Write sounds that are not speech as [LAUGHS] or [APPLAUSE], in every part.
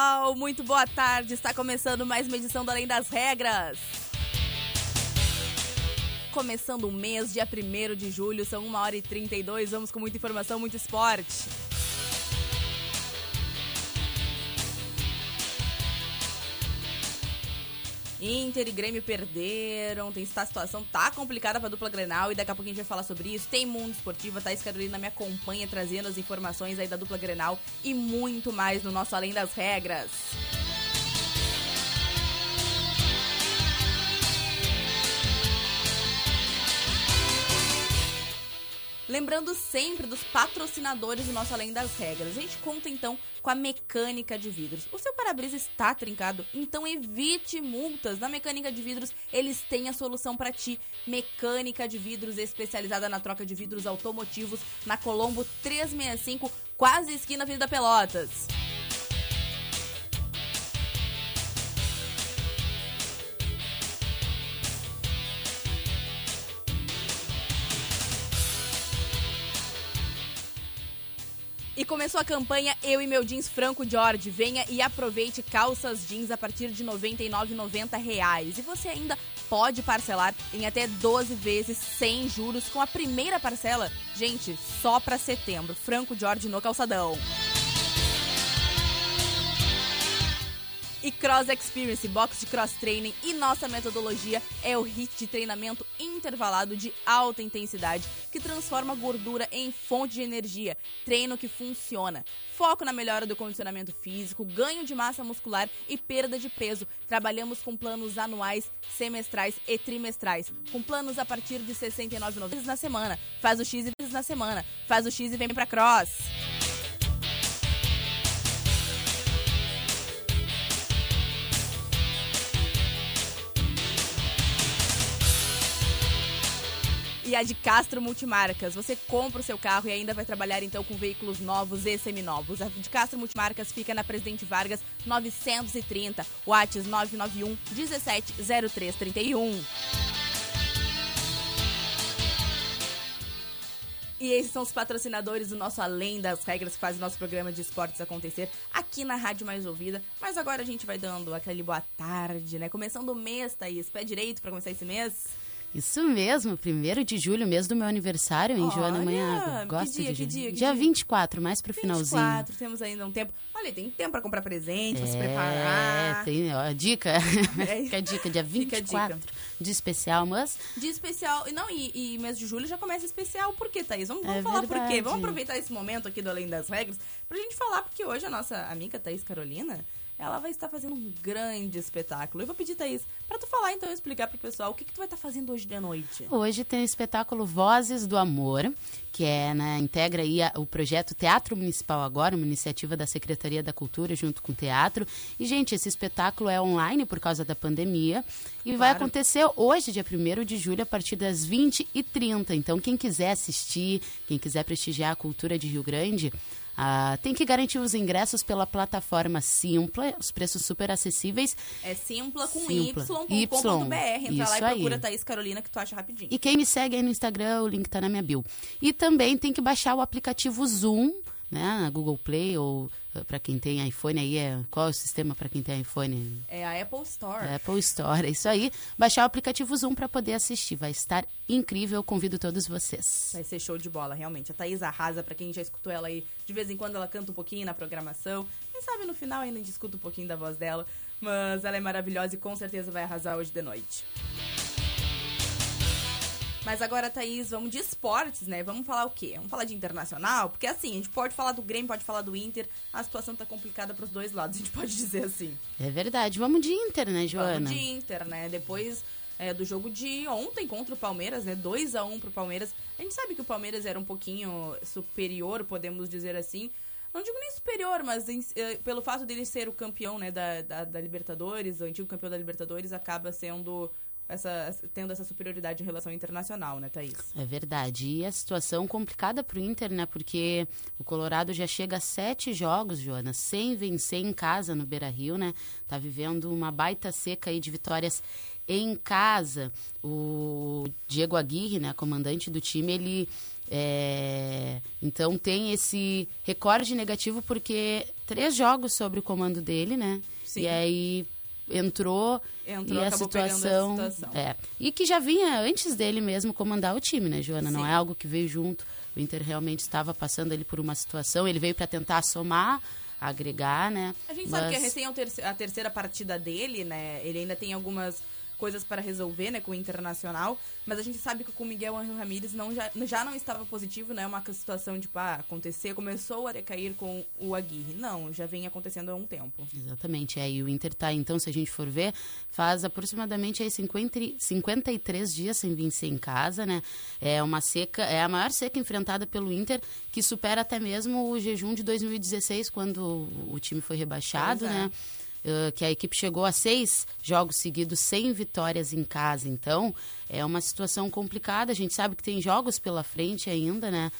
Pessoal, muito boa tarde. Está começando mais uma edição do Além das Regras. Começando o mês, dia 1 de julho, são 1 hora e 32. Vamos com muita informação, muito esporte. Inter e Grêmio perderam, tem a situação tá complicada para dupla Grenal e daqui a pouco a gente vai falar sobre isso. Tem Mundo Esportivo, a Thaís Carolina me acompanha trazendo as informações aí da dupla Grenal e muito mais no nosso Além das Regras. Lembrando sempre dos patrocinadores do nosso Além das Regras. A gente conta então com a mecânica de vidros. O seu para-brisa está trincado, então evite multas. Na mecânica de vidros, eles têm a solução para ti. Mecânica de vidros especializada na troca de vidros automotivos na Colombo 365, quase esquina Avenida Pelotas. E começou a campanha Eu e Meu Jeans Franco Jorge. Venha e aproveite calças jeans a partir de 99,90 reais. E você ainda pode parcelar em até 12 vezes sem juros com a primeira parcela. Gente, só para setembro. Franco Jorge no calçadão. E Cross Experience, box de cross training e nossa metodologia é o HIT de treinamento intervalado de alta intensidade que transforma gordura em fonte de energia. Treino que funciona. Foco na melhora do condicionamento físico, ganho de massa muscular e perda de peso. Trabalhamos com planos anuais, semestrais e trimestrais, com planos a partir de R$ 69,90 na semana. Faz o X e na semana. Faz o X e vem pra Cross. E a de Castro Multimarcas. Você compra o seu carro e ainda vai trabalhar então com veículos novos e seminovos. A de Castro Multimarcas fica na Presidente Vargas 930, Whats 991 170331. E esses são os patrocinadores do nosso Além das Regras, que fazem nosso programa de esportes acontecer aqui na Rádio Mais Ouvida. Mas agora a gente vai dando aquele boa tarde, né? Começando o mês, Thaís. Pé direito para começar esse mês? Isso mesmo, 1 de julho, mês do meu aniversário, hein, Joana Manhago? Gosto que dia, de que dia, que dia 24, mais pro 24, finalzinho. 24, temos ainda um tempo. Olha, tem tempo para comprar presente, é, pra se preparar. É, tem, ó, dica. [LAUGHS] É. Fica a dica, dia 24 dica. de especial, mas... De especial, não, e, e mês de julho já começa especial, por quê, Thaís? Vamos, vamos é falar verdade. por quê? Vamos aproveitar esse momento aqui do Além das Regras pra gente falar, porque hoje a nossa amiga Thaís Carolina ela vai estar fazendo um grande espetáculo. Eu vou pedir, Thaís, para tu falar então, explicar pro pessoal o que, que tu vai estar fazendo hoje de noite. Hoje tem o espetáculo Vozes do Amor, que é, né, integra aí a, o projeto Teatro Municipal Agora, uma iniciativa da Secretaria da Cultura junto com o teatro. E, gente, esse espetáculo é online por causa da pandemia e claro. vai acontecer hoje, dia 1 de julho, a partir das 20h30. Então, quem quiser assistir, quem quiser prestigiar a cultura de Rio Grande, ah, tem que garantir os ingressos pela plataforma Simpla, os preços super acessíveis. É simpla com y.com.br. Entra lá e procura aí. Thaís Carolina que tu acha rapidinho. E quem me segue aí no Instagram, o link tá na minha bio. E também tem que baixar o aplicativo Zoom né, na Google Play ou eh, para quem tem iPhone aí é qual é o sistema para quem tem iPhone? É a Apple Store. É Apple Store, é isso aí. Baixar o aplicativo Zoom para poder assistir, vai estar incrível. Convido todos vocês. Vai ser show de bola, realmente. A Thaís arrasa para quem já escutou ela aí. De vez em quando ela canta um pouquinho na programação. Quem sabe no final ainda escuta um pouquinho da voz dela. Mas ela é maravilhosa e com certeza vai arrasar hoje de noite. Mas agora, Thaís, vamos de esportes, né? Vamos falar o quê? Vamos falar de internacional? Porque assim, a gente pode falar do Grêmio, pode falar do Inter. A situação tá complicada pros dois lados, [LAUGHS] a gente pode dizer assim. É verdade. Vamos de Inter, né, Joana? Vamos de Inter, né? Depois é, do jogo de ontem contra o Palmeiras, né? 2 a 1 pro Palmeiras. A gente sabe que o Palmeiras era um pouquinho superior, podemos dizer assim. Não digo nem superior, mas em, eh, pelo fato dele ser o campeão né, da, da, da Libertadores, o antigo campeão da Libertadores, acaba sendo essa, tendo essa superioridade em relação internacional, né, Thaís? É verdade. E a situação complicada para o Inter, né? Porque o Colorado já chega a sete jogos, Joana, sem vencer em casa no Beira Rio, né? Tá vivendo uma baita seca aí de vitórias em casa. O Diego Aguirre, né, comandante do time, ele é, então tem esse recorde negativo porque três jogos sobre o comando dele, né? Sim. E aí entrou, entrou e a situação, a situação, é e que já vinha antes dele mesmo comandar o time, né, Joana? Sim. Não é algo que veio junto. O Inter realmente estava passando ele por uma situação. Ele veio para tentar somar, agregar, né? A gente Mas... sabe que é recém a terceira partida dele, né? Ele ainda tem algumas coisas para resolver, né, com o Internacional, mas a gente sabe que com o Miguel Angel Ramírez não, já, já não estava positivo, né, uma situação de, pá, acontecer, começou a decair com o Aguirre. Não, já vem acontecendo há um tempo. Exatamente, é, e o Inter tá, então, se a gente for ver, faz aproximadamente aí 50, 53 dias sem vencer em casa, né, é uma seca, é a maior seca enfrentada pelo Inter, que supera até mesmo o jejum de 2016, quando o time foi rebaixado, é. né, Uh, que a equipe chegou a seis jogos seguidos sem vitórias em casa. Então, é uma situação complicada. A gente sabe que tem jogos pela frente ainda, né?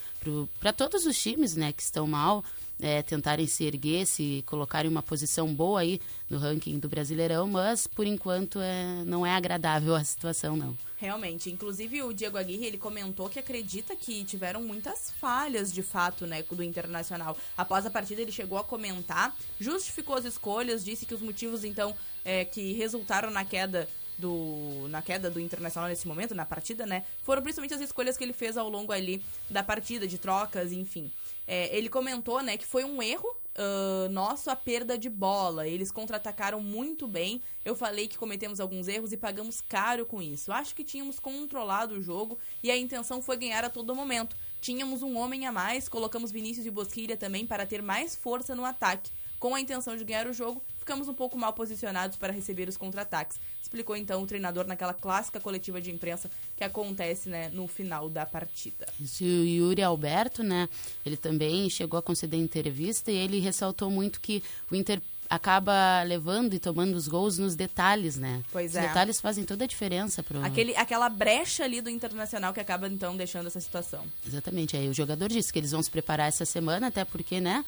Para todos os times né, que estão mal, é, tentarem se erguer, se colocarem uma posição boa aí no ranking do Brasileirão, mas por enquanto é, não é agradável a situação, não. Realmente. Inclusive, o Diego Aguirre, ele comentou que acredita que tiveram muitas falhas, de fato, né, do Internacional. Após a partida, ele chegou a comentar, justificou as escolhas, disse que os motivos, então, é, que resultaram na queda do, na queda do Internacional nesse momento, na partida, né? Foram principalmente as escolhas que ele fez ao longo ali da partida, de trocas, enfim. É, ele comentou, né, que foi um erro uh, nosso a perda de bola. Eles contra-atacaram muito bem. Eu falei que cometemos alguns erros e pagamos caro com isso. Acho que tínhamos controlado o jogo e a intenção foi ganhar a todo momento. Tínhamos um homem a mais, colocamos Vinícius e Bosquilha também para ter mais força no ataque. Com a intenção de ganhar o jogo, ficamos um pouco mal posicionados para receber os contra-ataques. Explicou então o treinador naquela clássica coletiva de imprensa que acontece né, no final da partida. Isso, o Yuri Alberto, né? Ele também chegou a conceder entrevista e ele ressaltou muito que o Inter acaba levando e tomando os gols nos detalhes, né? Pois os é. Os detalhes fazem toda a diferença pro Aquele, aquela brecha ali do Internacional que acaba então deixando essa situação. Exatamente. Aí o jogador disse que eles vão se preparar essa semana, até porque, né?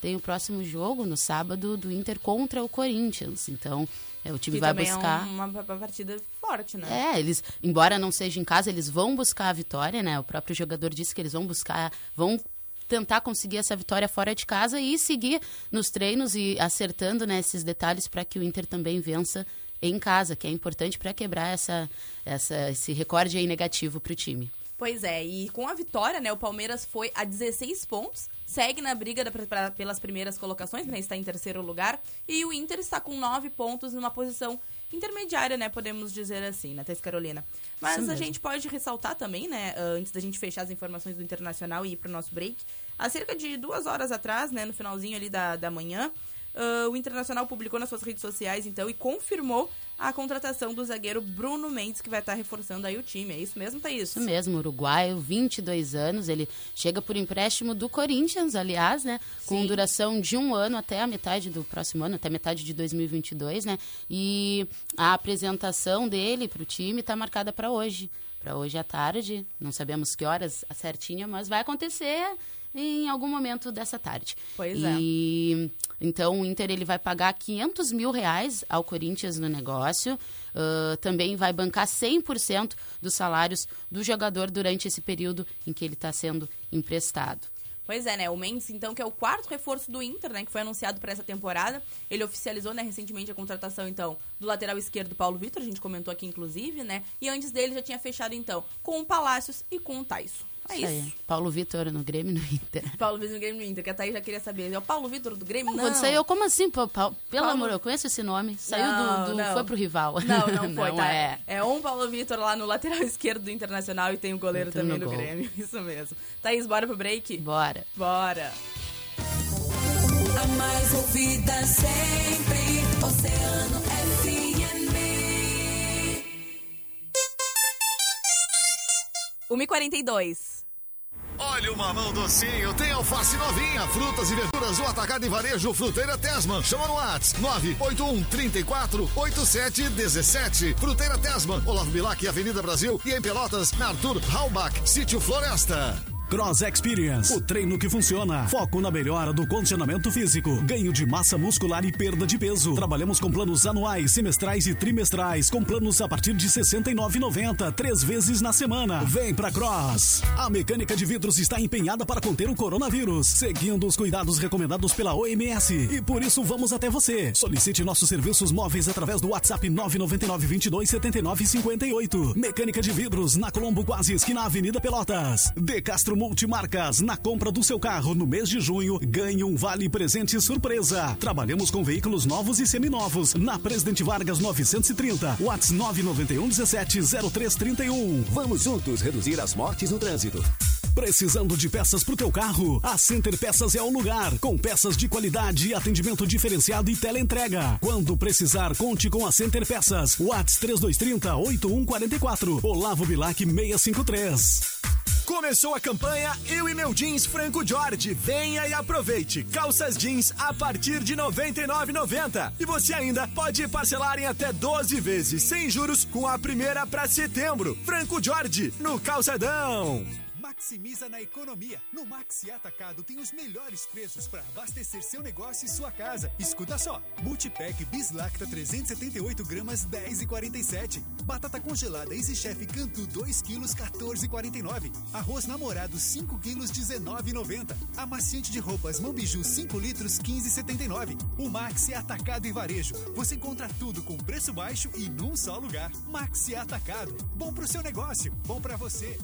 Tem o próximo jogo no sábado do Inter contra o Corinthians. Então, é, o time que vai buscar. É uma, uma, partida forte, né? É, eles, embora não seja em casa, eles vão buscar a vitória, né? O próprio jogador disse que eles vão buscar, vão tentar conseguir essa vitória fora de casa e seguir nos treinos e acertando né, esses detalhes para que o Inter também vença em casa, que é importante para quebrar essa, essa, esse recorde aí negativo para o time. Pois é, e com a vitória, né, o Palmeiras foi a 16 pontos, segue na briga da, pra, pelas primeiras colocações, né, está em terceiro lugar, e o Inter está com 9 pontos numa posição intermediária, né, podemos dizer assim, na Tess Carolina. Mas a gente pode ressaltar também, né, antes da gente fechar as informações do Internacional e ir para o nosso break, há cerca de duas horas atrás, né, no finalzinho ali da, da manhã, uh, o Internacional publicou nas suas redes sociais, então, e confirmou a contratação do zagueiro Bruno Mendes, que vai estar reforçando aí o time. É isso mesmo, Thaís? Isso mesmo, uruguaio, 22 anos. Ele chega por empréstimo do Corinthians, aliás, né? Com Sim. duração de um ano até a metade do próximo ano, até metade de 2022, né? E a apresentação dele para o time está marcada para hoje. Para hoje à tarde, não sabemos que horas certinha, mas vai acontecer em algum momento dessa tarde. Pois e, é. Então o Inter ele vai pagar 500 mil reais ao Corinthians no negócio. Uh, também vai bancar 100% dos salários do jogador durante esse período em que ele está sendo emprestado. Pois é, né? O Mendes, então, que é o quarto reforço do Inter, né? Que foi anunciado para essa temporada. Ele oficializou, né, recentemente a contratação, então, do lateral esquerdo Paulo Vitor. A gente comentou aqui, inclusive, né? E antes dele já tinha fechado, então, com o Palácios e com o Tyson. É Isso aí. Paulo Vitor no Grêmio no Inter. [LAUGHS] Paulo Vitor no Grêmio no Inter, que a Thaís já queria saber. É o Paulo Vitor do Grêmio? Não. Quando saiu, como assim? Pô, Pau- Pelo Paulo- amor, eu conheço esse nome. Saiu Não, do, do- não. Foi pro rival. Não, não [LAUGHS] foi, tá? é. É um Paulo Vitor lá no lateral [LAUGHS] esquerdo do Internacional e tem o goleiro Entrou também no do gol. Grêmio. Isso mesmo. Thaís, bora pro break? Bora. Bora. A mais ouvida sempre, Oceano FM. 1h42. Olha o mamão docinho, tem alface novinha, frutas e verduras do Atacado e Varejo Fruteira Tesman. Chama no Whats 981 34 87 17. Fruteira Tesman, Olavo Bilac, Avenida Brasil e em Pelotas, na Arthur Halbach, Sítio Floresta. Cross Experience, o treino que funciona. Foco na melhora do condicionamento físico, ganho de massa muscular e perda de peso. Trabalhamos com planos anuais, semestrais e trimestrais, com planos a partir de R$ 69,90, três vezes na semana. Vem pra Cross. A mecânica de vidros está empenhada para conter o coronavírus, seguindo os cuidados recomendados pela OMS. E por isso vamos até você. Solicite nossos serviços móveis através do WhatsApp 999 22 79 58. Mecânica de vidros na Colombo Quase esquina Avenida Pelotas. De Castro Multimarcas, na compra do seu carro no mês de junho, ganhe um vale presente surpresa. Trabalhamos com veículos novos e seminovos na Presidente Vargas 930, Whats 991 17 0331. Vamos juntos reduzir as mortes no trânsito. Precisando de peças pro teu carro? A Center Peças é o lugar. Com peças de qualidade, atendimento diferenciado e teleentrega. Quando precisar, conte com a Center Peças. Whats 3230 8144. Olavo Bilac 653. Começou a campanha Eu e Meu Jeans Franco Jorge. Venha e aproveite. Calças jeans a partir de R$ 99,90. E você ainda pode parcelar em até 12 vezes, sem juros, com a primeira para setembro. Franco Jorge, no Calçadão. Maximiza na economia. No Maxi Atacado tem os melhores preços para abastecer seu negócio e sua casa. Escuta só: Multipack Bislacta 378 gramas 10,47. Batata congelada Easy Chef Cantu 2 quilos 14,49. Arroz namorado 5 quilos 19,90. Amaciante de roupas Mambiju 5 litros 15,79. O Maxi Atacado e Varejo. Você encontra tudo com preço baixo e num só lugar. Maxi Atacado. Bom pro seu negócio, bom pra você.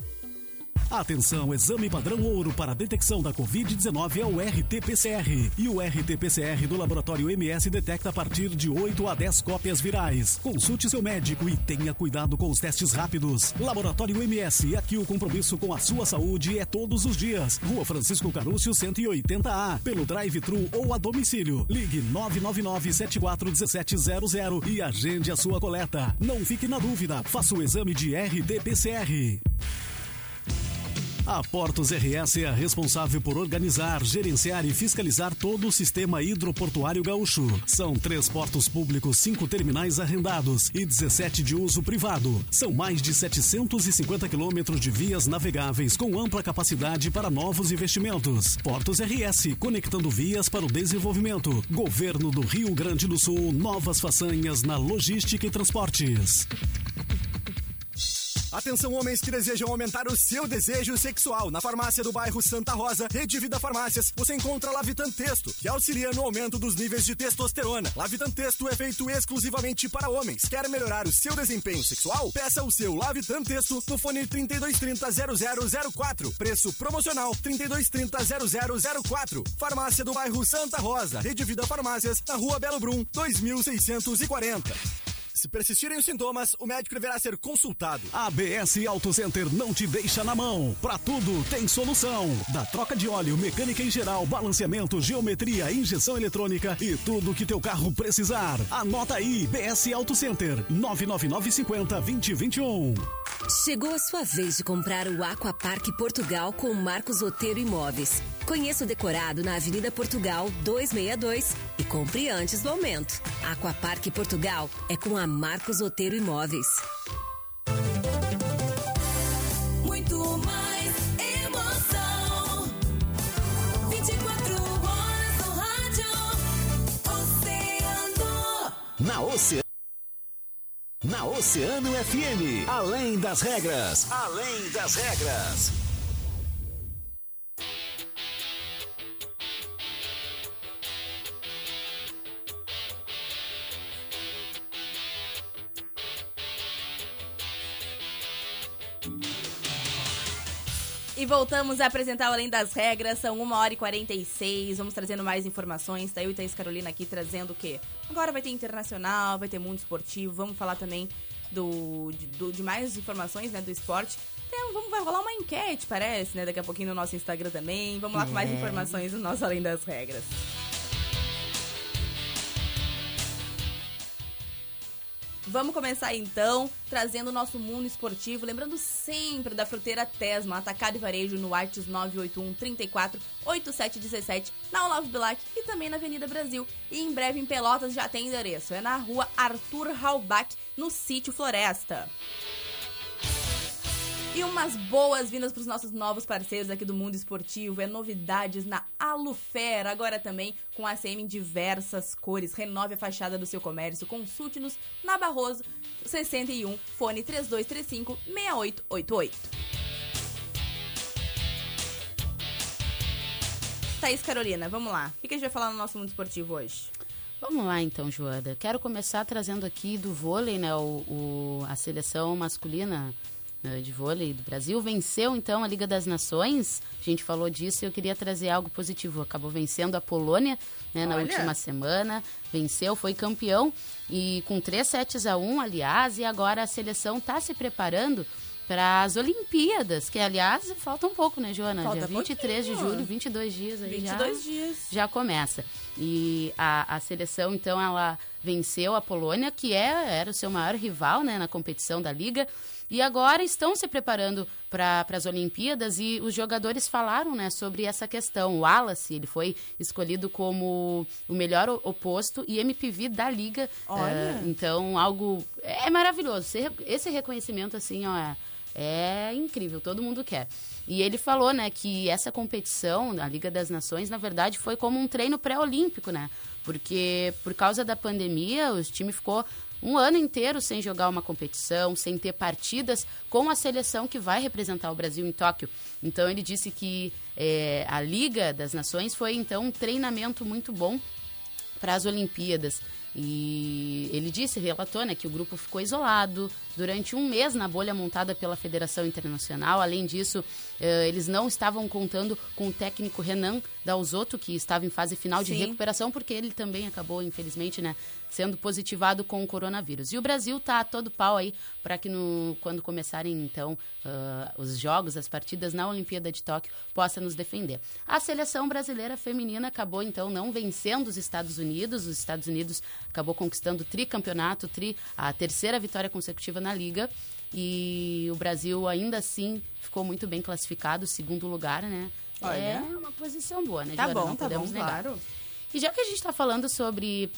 Atenção, exame padrão ouro para detecção da Covid-19 é o RT-PCR. E o RT-PCR do Laboratório MS detecta a partir de 8 a 10 cópias virais. Consulte seu médico e tenha cuidado com os testes rápidos. Laboratório MS, aqui o compromisso com a sua saúde é todos os dias. Rua Francisco Carúcio, 180A. Pelo drive-thru ou a domicílio. Ligue 999-741700 e agende a sua coleta. Não fique na dúvida, faça o exame de RT-PCR. A Portos RS é responsável por organizar, gerenciar e fiscalizar todo o sistema hidroportuário gaúcho. São três portos públicos, cinco terminais arrendados e 17 de uso privado. São mais de 750 quilômetros de vias navegáveis com ampla capacidade para novos investimentos. Portos RS, conectando vias para o desenvolvimento. Governo do Rio Grande do Sul, novas façanhas na logística e transportes. Atenção, homens que desejam aumentar o seu desejo sexual. Na farmácia do bairro Santa Rosa, Rede Vida Farmácias, você encontra Lavitan Texto, que auxilia no aumento dos níveis de testosterona. Lavitan Texto é feito exclusivamente para homens. Quer melhorar o seu desempenho sexual? Peça o seu Lavitan Texto no fone 3230-0004. Preço promocional 3230-0004. Farmácia do bairro Santa Rosa, Rede Vida Farmácias, na rua Belo Brum, 2640. Se persistirem os sintomas, o médico deverá ser consultado. A BS Auto Center não te deixa na mão. Pra tudo tem solução. Da troca de óleo, mecânica em geral, balanceamento, geometria, injeção eletrônica e tudo que teu carro precisar. Anota aí, BS Auto Center, 99950 2021. Chegou a sua vez de comprar o Aquapark Portugal com Marcos Oteiro Imóveis. Conheça o decorado na Avenida Portugal 262 e compre antes do aumento. Aquapark Portugal é com a Marcos Oteiro Imóveis. Muito mais emoção. 24 horas no rádio. Oceano. Na Oceano. Na Oceano FM. Além das regras. Além das regras. Voltamos a apresentar o Além das Regras, são 1 hora e 46, vamos trazendo mais informações, tá eu e Thaís Carolina aqui trazendo o quê? Agora vai ter internacional, vai ter mundo esportivo, vamos falar também do, de, do- de mais informações, né, do esporte. Tem, vamos, vai rolar uma enquete, parece, né, daqui a pouquinho no nosso Instagram também, vamos lá com mais É. informações do nosso Além das Regras. Vamos começar então, trazendo o nosso mundo esportivo, lembrando sempre da fruteira Tesma, atacado e varejo no Artes 981 34 8717, na Olavo Bilac e também na Avenida Brasil. E em breve em Pelotas já tem endereço, é na rua Arthur Halbach, no sítio Floresta. E umas boas-vindas para os nossos novos parceiros aqui do mundo esportivo. É novidades na Alufera, agora também com ACM em diversas cores. Renove a fachada do seu comércio. Consulte-nos na Barroso 61, fone 3235 6888. Thaís Carolina, vamos lá. O que a gente vai falar no nosso mundo esportivo hoje? Vamos lá então, Joana. Quero começar trazendo aqui do vôlei, né? O, o- a seleção masculina né, de vôlei do Brasil venceu então a Liga das Nações. A gente falou disso e eu queria trazer algo positivo. Acabou vencendo a Polônia né, na Olha. última semana. Venceu, foi campeão e com 3 sets a 1, aliás, e agora a seleção está se preparando para as Olimpíadas, que aliás falta um pouco, né, Joana? Falta Dia 23 de pouquinho. julho, 22 dias aí já 22 dias. já começa. E a, a seleção, então, ela venceu a Polônia, que é, era o seu maior rival né, na competição da Liga. E agora estão se preparando para as Olimpíadas e os jogadores falaram né, sobre essa questão. O Wallace, ele foi escolhido como o melhor oposto e MPV da Liga. Olha. Eh, então, algo... É maravilhoso. Esse re- Esse reconhecimento, assim, ó, é- é incrível, todo mundo quer. E ele falou, né, que essa competição, a Liga das Nações, na verdade, foi como um treino pré-olímpico, né? Porque por causa da pandemia, o time ficou um ano inteiro sem jogar uma competição, sem ter partidas com a seleção que vai representar o Brasil em Tóquio. Então ele disse que eh, a Liga das Nações foi então um treinamento muito bom para as Olimpíadas. E ele disse, relatou, né, que o grupo ficou isolado durante um mês na bolha montada pela Federação Internacional. Além disso, eh, eles não estavam contando com o técnico Renan Dalzotto, que estava em fase final de Sim. recuperação, porque ele também acabou, infelizmente, né, sendo positivado com o coronavírus. E o Brasil tá a todo pau aí para que no, quando começarem, então, ah, os jogos, as partidas na Olimpíada de Tóquio, possa nos defender. A seleção brasileira feminina acabou, então, não vencendo os Estados Unidos. Os Estados Unidos acabou conquistando o tricampeonato, tri, a terceira vitória consecutiva na Liga. E o Brasil, ainda assim, ficou muito bem classificado, segundo lugar, né? Olha. É uma posição boa, né, Tá Joana? bom, Não tá podemos bom, negar. claro. E já que a gente está falando sobre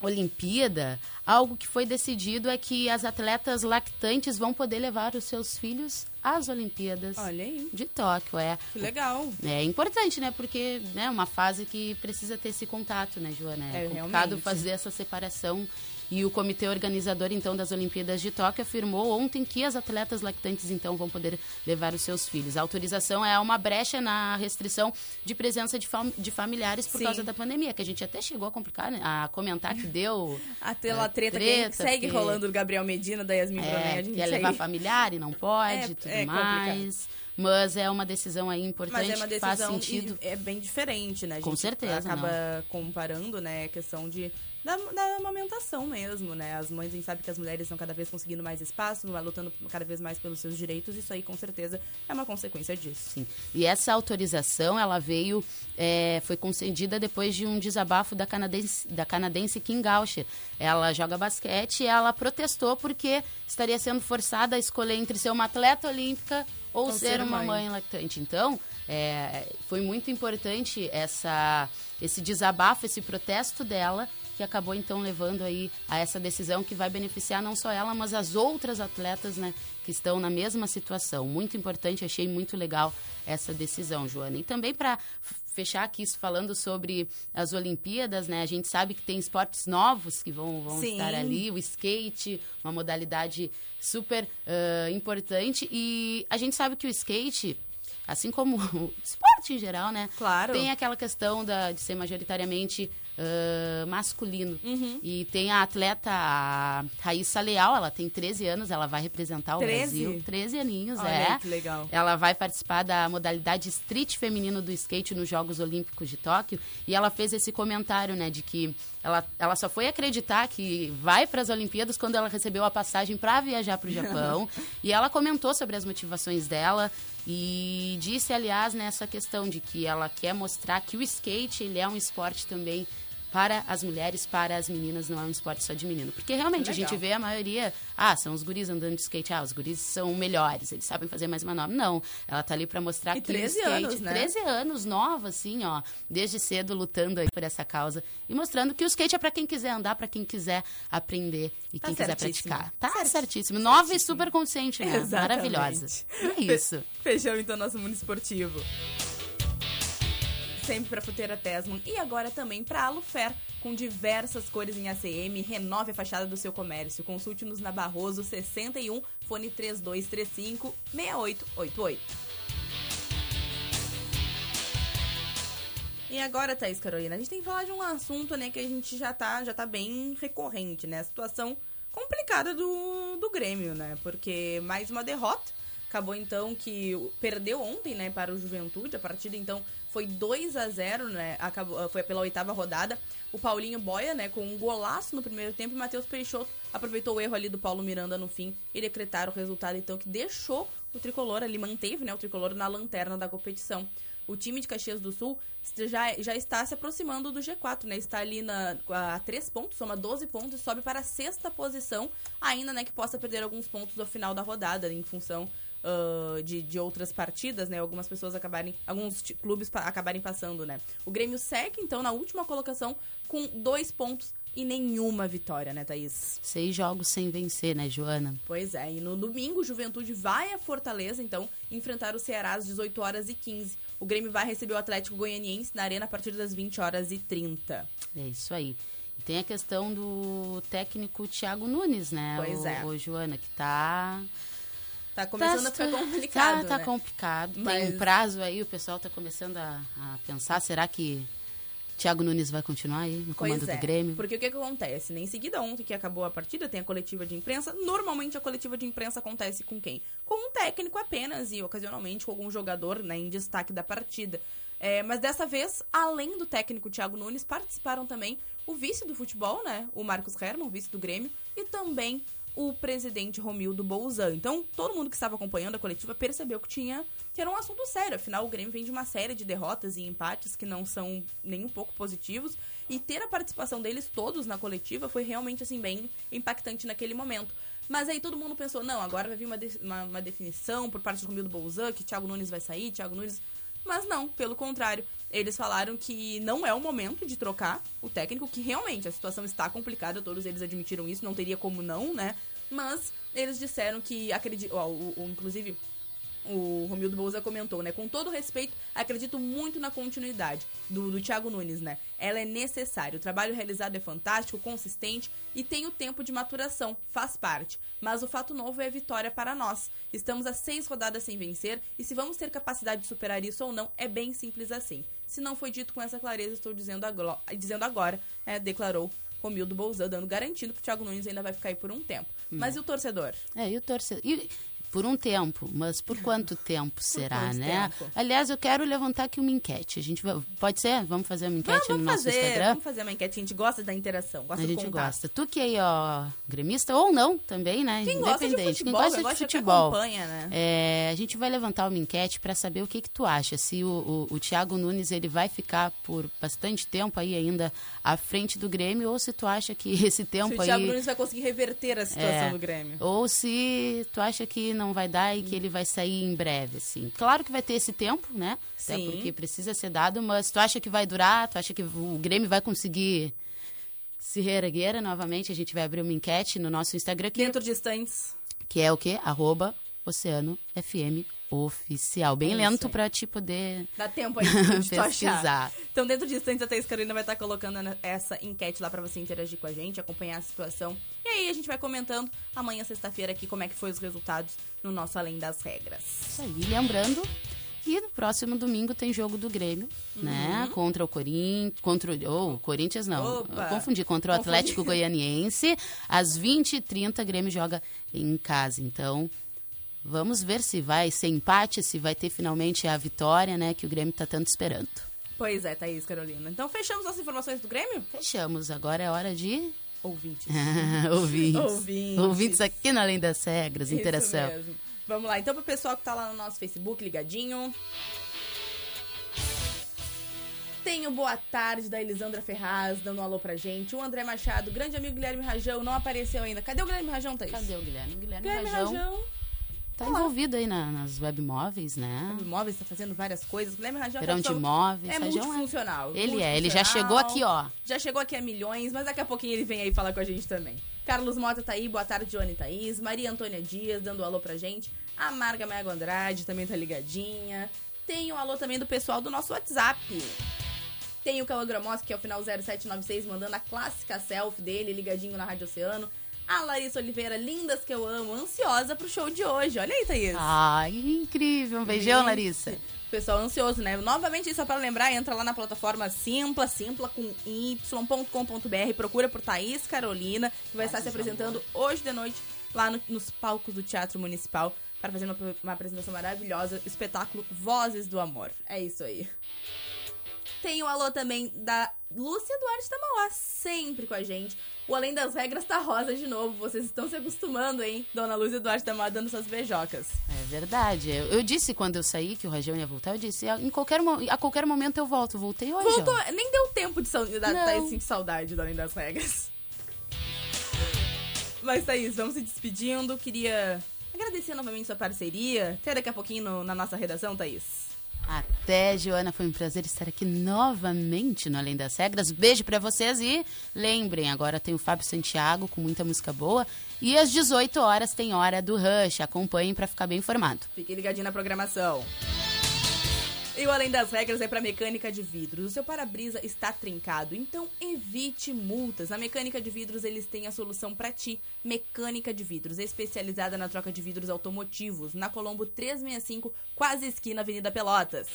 Olimpíada, algo que foi decidido é que as atletas lactantes vão poder levar os seus filhos às Olimpíadas Olha aí, de Tóquio. É, que legal. é importante, né? Porque é né, uma fase que precisa ter esse contato, né, Joana? É, É, complicado realmente. fazer essa separação. E o comitê organizador, então, das Olimpíadas de Tóquio afirmou ontem que as atletas lactantes, então, vão poder levar os seus filhos. A autorização é uma brecha na restrição de presença de, fam- de familiares por Sim. causa da pandemia, que a gente até chegou a complicar, né? A comentar que deu... [LAUGHS] A tela é, treta, que treta, segue porque- rolando do Gabriel Medina, da Yasmin Brunet, é, gente quer levar segue. familiar e não pode, É, tudo é mais. Mas é uma decisão aí importante Mas é uma que faz decisão sentido. é bem diferente, né? A Com gente certeza, Acaba comparando, né, a questão de da, da amamentação mesmo, né? As mães, a gente sabe que as mulheres estão cada vez conseguindo mais espaço, lutando cada vez mais pelos seus direitos. Isso aí, com certeza, é uma consequência disso. Sim. E essa autorização, ela veio, é, foi concedida depois de um desabafo da canadense, da canadense Kim Gaucher. Ela joga basquete e ela protestou porque estaria sendo forçada a escolher entre ser uma atleta olímpica ou, Ou ser, ser uma mãe. mãe lactante. Então, é, foi muito importante essa, esse desabafo, esse protesto dela, que acabou então levando aí a essa decisão que vai beneficiar não só ela, mas as outras atletas, né, que estão na mesma situação. Muito importante, achei muito legal essa decisão, Joana. E também para fechar aqui isso falando sobre as Olimpíadas, né, a gente sabe que tem esportes novos que vão, vão Sim. estar ali, o skate, uma modalidade super ah, importante e a gente sabe que o skate assim como [LAUGHS] o esporte em geral, né? Claro. Tem aquela questão da, de ser majoritariamente ah, masculino. Uhum. E tem a atleta a Raíssa Leal, ela tem 13 anos, ela vai representar o 13? Brasil. 13 aninhos, Olha é. que legal. Ela vai participar da modalidade street feminino do skate nos Jogos Olímpicos de Tóquio. E ela fez esse comentário, né, de que ela, ela só foi acreditar que vai para as Olimpíadas quando ela recebeu a passagem para viajar para o Japão. [LAUGHS] e ela comentou sobre as motivações dela e disse, aliás, nessa questão de que ela quer mostrar que o skate ele é um esporte também para as mulheres, para as meninas, não é um esporte só de menino. Porque realmente a gente vê a maioria, ah, são os guris andando de skate, ah, os guris são melhores, eles sabem fazer mais manobra. Não, ela tá ali para mostrar E que 13 o skate, anos, né? 13 anos, nova, assim, ó, desde cedo lutando aí por essa causa e mostrando que o skate é para quem quiser andar, para quem quiser aprender e Tá quem quiser certíssimo. praticar. Tá certíssimo. Nova e super consciente, né? [LAUGHS] Exatamente. Maravilhosa. É isso. Fechamos então nosso mundo esportivo. Sempre para Fruteira Tesman e agora também para Alufer, com diversas cores em ACM. Renove a fachada do seu comércio. Consulte-nos na Barroso 61, fone 3235 6888. E agora, Thaís Carolina, a gente tem que falar de um assunto, né, que a gente já tá, já tá bem recorrente, né? A situação complicada do, do Grêmio, né? Porque mais uma derrota. Acabou então que perdeu ontem, né, para o Juventude. A partida então foi 2 a 0 né? Acabou, foi pela oitava rodada. O Paulinho Boia, né, com um golaço no primeiro tempo. E Matheus Peixoto aproveitou o erro ali do Paulo Miranda no fim e decretaram o resultado então que deixou o tricolor ali, manteve, né, o tricolor na lanterna da competição. O time de Caxias do Sul já, já está se aproximando do G4, né? Está ali na, a 3 pontos, soma 12 pontos e sobe para a sexta posição, ainda né, que possa perder alguns pontos no final da rodada, em função ah, de, de outras partidas, né? Algumas pessoas acabarem, alguns clubes pa- acabarem passando, né? O Grêmio segue, então, na última colocação, com dois pontos e nenhuma vitória, né, Thaís? Seis jogos sem vencer, né, Joana? Pois é, e no domingo o Juventude vai a Fortaleza, então, enfrentar o Ceará às 18 horas e 15. O Grêmio vai receber o Atlético Goianiense na arena a partir das 20 horas e 30. É isso aí. E tem a questão do técnico Thiago Nunes, né? Pois o, é. o Joana, que tá. Tá começando tá, a ficar tá- [LAUGHS] complicado, Tá, tá né? complicado. Tem Mas- um prazo aí, o pessoal tá começando a, a pensar, será que Thiago Nunes vai continuar aí no comando é, do Grêmio? porque o que, que acontece? Né? Em seguida, ontem que acabou a partida, tem a coletiva de imprensa. Normalmente a coletiva de imprensa acontece com quem? Com um técnico apenas e ocasionalmente com algum jogador né, em destaque da partida. É, mas dessa vez, além do técnico Thiago Nunes, participaram também o vice do futebol, né? O Marcos Herman, o vice do Grêmio, e também o presidente Romildo Bolzan. Então, todo mundo que estava acompanhando a coletiva percebeu que tinha que era um assunto sério. Afinal, o Grêmio vem de uma série de derrotas e empates que não são nem um pouco positivos. E ter a participação deles todos na coletiva foi realmente, assim, bem impactante naquele momento. Mas aí todo mundo pensou, não, agora vai vir uma, de- uma, uma definição por parte do Romildo Bolzan, que Thiago Nunes vai sair, Thiago Nunes... Mas não, pelo contrário. Eles falaram que não é o momento de trocar o técnico, que realmente a situação está complicada, todos eles admitiram isso, não teria como não, né? Mas eles disseram que acreditam, inclusive o Romildo Bolza comentou, né? Com todo respeito, acredito muito na continuidade do, do Thiago Nunes, né? Ela é necessária. O trabalho realizado é fantástico, consistente e tem o tempo de maturação, faz parte. Mas o fato novo é a vitória para nós. Estamos a seis rodadas sem vencer e se vamos ter capacidade de superar isso ou não, é bem simples assim. Se não foi dito com essa clareza, estou dizendo, aglo- dizendo agora, é, declarou Romildo Bolzan, dando garantindo que o Thiago Nunes ainda vai ficar aí por um tempo. Mas e o torcedor? É, e o torcedor. E, por um tempo, mas por quanto tempo será, né? tempo? Aliás, eu quero levantar aqui uma enquete. A gente vai, pode ser? Vamos fazer uma enquete Vamos, vamos no nosso fazer, Instagram? vamos fazer uma enquete. A gente gosta da interação, gosta A gente gosta. Tu que aí, ó, gremista ou não também, né? Quem gosta de Independente. futebol, Quem gosta de gosta futebol. acompanha, né? É, a gente vai levantar uma enquete para saber o que que tu acha. Se o, o, o Thiago Nunes ele vai ficar por bastante tempo aí ainda à frente do Grêmio ou se tu acha que [LAUGHS] esse Se tempo o aí... Thiago Nunes vai conseguir reverter a situação É. do Grêmio. Ou se tu acha que não vai dar e que ele vai sair em breve, assim. Claro que vai ter esse tempo, né? Até Sim. porque precisa ser dado, mas tu acha que vai durar? Tu acha que o Grêmio vai conseguir se reerguer novamente? A gente vai abrir uma enquete no nosso Instagram, que, Dentro de instantes. que é o quê? Arroba Oceano FM Oficial. Bem É lento pra te poder Dá tempo aí de [LAUGHS] pesquisar. Então, dentro de instantes, a Thaís Carolina vai estar colocando essa enquete lá pra você interagir com a gente, acompanhar a situação. E aí a gente vai comentando amanhã, sexta-feira, aqui como é que foi os resultados no nosso Além das Regras. Isso aí. Lembrando E no próximo domingo tem jogo do Grêmio, né? Contra o Corinthians. Contra o. Oh, Corinthians não. Uhum. Opa. Confundi. Contra o Confundi. Atlético [LAUGHS] Goianiense. Às 20h30, Grêmio joga em casa. Então, vamos ver se vai ser empate, se vai ter finalmente a vitória, né? Que o Grêmio tá tanto esperando. Pois é, Thaís Carolina. Então fechamos as informações do Grêmio? Fechamos. Agora é hora de. Ouvintes. [LAUGHS] ouvintes. Ouvintes. Ouvintes aqui na Além das Regras, Isso interação. mesmo. Vamos lá, então pro pessoal que tá lá no nosso Facebook ligadinho. Tem o boa tarde da Elisandra Ferraz dando um alô pra gente. O André Machado, grande amigo Guilherme Rajão, não apareceu ainda. Cadê o Guilherme Rajão, Thaís? Cadê o Guilherme? Guilherme, Guilherme Rajão Rajão. Tá envolvido aí na- nas webmóveis, né? O Imóveis tá fazendo várias coisas. Guilherme Rajão Verão de imóveis. É Rajão multifuncional. Ele é, ele já chegou aqui, ó. Já chegou aqui a milhões, mas daqui a pouquinho ele vem aí falar com a gente também. Carlos Mota tá aí, boa tarde, Joana e Thaís. Maria Antônia Dias dando um alô pra gente. A Marga Mego Andrade também tá ligadinha. Tem um alô também do pessoal do nosso WhatsApp. Tem o Cauã Gramoski, que é o final 0796, mandando a clássica selfie dele, ligadinho na Rádio Oceano. A Larissa Oliveira, lindas que eu amo, ansiosa pro show de hoje. Olha aí, Thaís. Ai, incrível. Um beijão, Larissa. Pessoal ansioso, né? Novamente, só para lembrar, entra lá na plataforma Simpla, Simpla com y.com.br, procura por Thaís Carolina, que vai estar se apresentando hoje de noite lá no- nos palcos do Teatro Municipal para fazer uma, uma apresentação maravilhosa, espetáculo Vozes do Amor. É isso aí. Tem o alô também da Lúcia Duarte da Mauá, sempre com a gente. O Além das Regras tá rosa de novo. Vocês estão se acostumando, hein? Dona Lúcia Duarte da Mauá dando suas beijocas. É verdade. Eu, eu disse quando eu saí que o Rajão ia voltar, eu disse, "A- em qualquer, a qualquer momento eu volto. Voltei hoje. ó. Voltou, nem deu tempo de. Thaís sentir saudade do Além das Regras. [LAUGHS] Mas, Thaís, vamos se despedindo. Queria agradecer novamente sua parceria. Até daqui a pouquinho no- na nossa redação, Thaís. Até, Joana, foi um prazer estar aqui novamente no Além das Regras. Beijo pra vocês e lembrem, agora tem o Fábio Santiago com muita música boa. E às 18 horas tem Hora do Rush. Acompanhem pra ficar bem informado. Fique ligadinho na programação. E o Além das Regras é para mecânica de vidros. O seu para-brisa está trincado, então evite multas. Na mecânica de vidros, eles têm a solução para ti. Mecânica de vidros, especializada na troca de vidros automotivos, na Colombo 365, quase esquina Avenida Pelotas.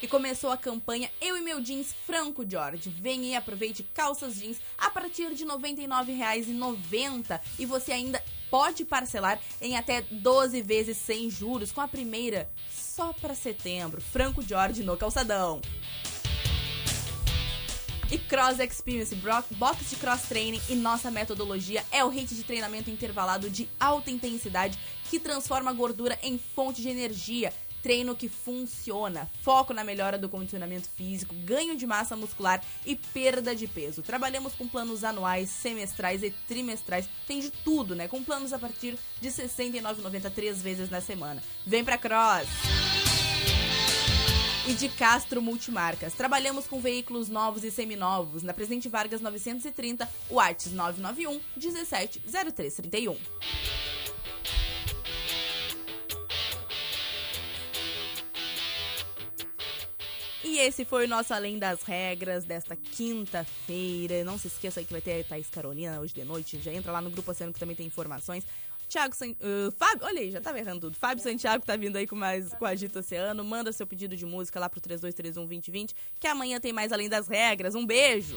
E começou a campanha Eu e Meu Jeans Franco George. Venha e aproveite calças jeans a partir de R$ 99,90 e você ainda pode parcelar em até 12 vezes sem juros com a primeira só para setembro. Franco George no calçadão. E Cross Experience, box de cross training e nossa metodologia é o hit de treinamento intervalado de alta intensidade que transforma a gordura em fonte de energia. Treino que funciona, foco na melhora do condicionamento físico, ganho de massa muscular e perda de peso. Trabalhamos com planos anuais, semestrais e trimestrais, tem de tudo, né? Com planos a partir de R$ 69,90 três vezes na semana. Vem pra Cross! e de Castro Multimarcas. Trabalhamos com veículos novos e seminovos. Na Presidente Vargas 930, o Artes 991 170331. E esse foi o nosso Além das Regras desta quinta-feira. Não se esqueça que vai ter a Thaís Carolina hoje de noite. Já entra lá no Grupo Oceano que também tem informações. Thiago San... uh, Fábio, olha aí, já tava errando tudo. Fábio Santiago tá vindo aí com mais com a Agito Oceano. Manda seu pedido de música lá pro 3231 2020, que amanhã tem mais Além das Regras. Um beijo!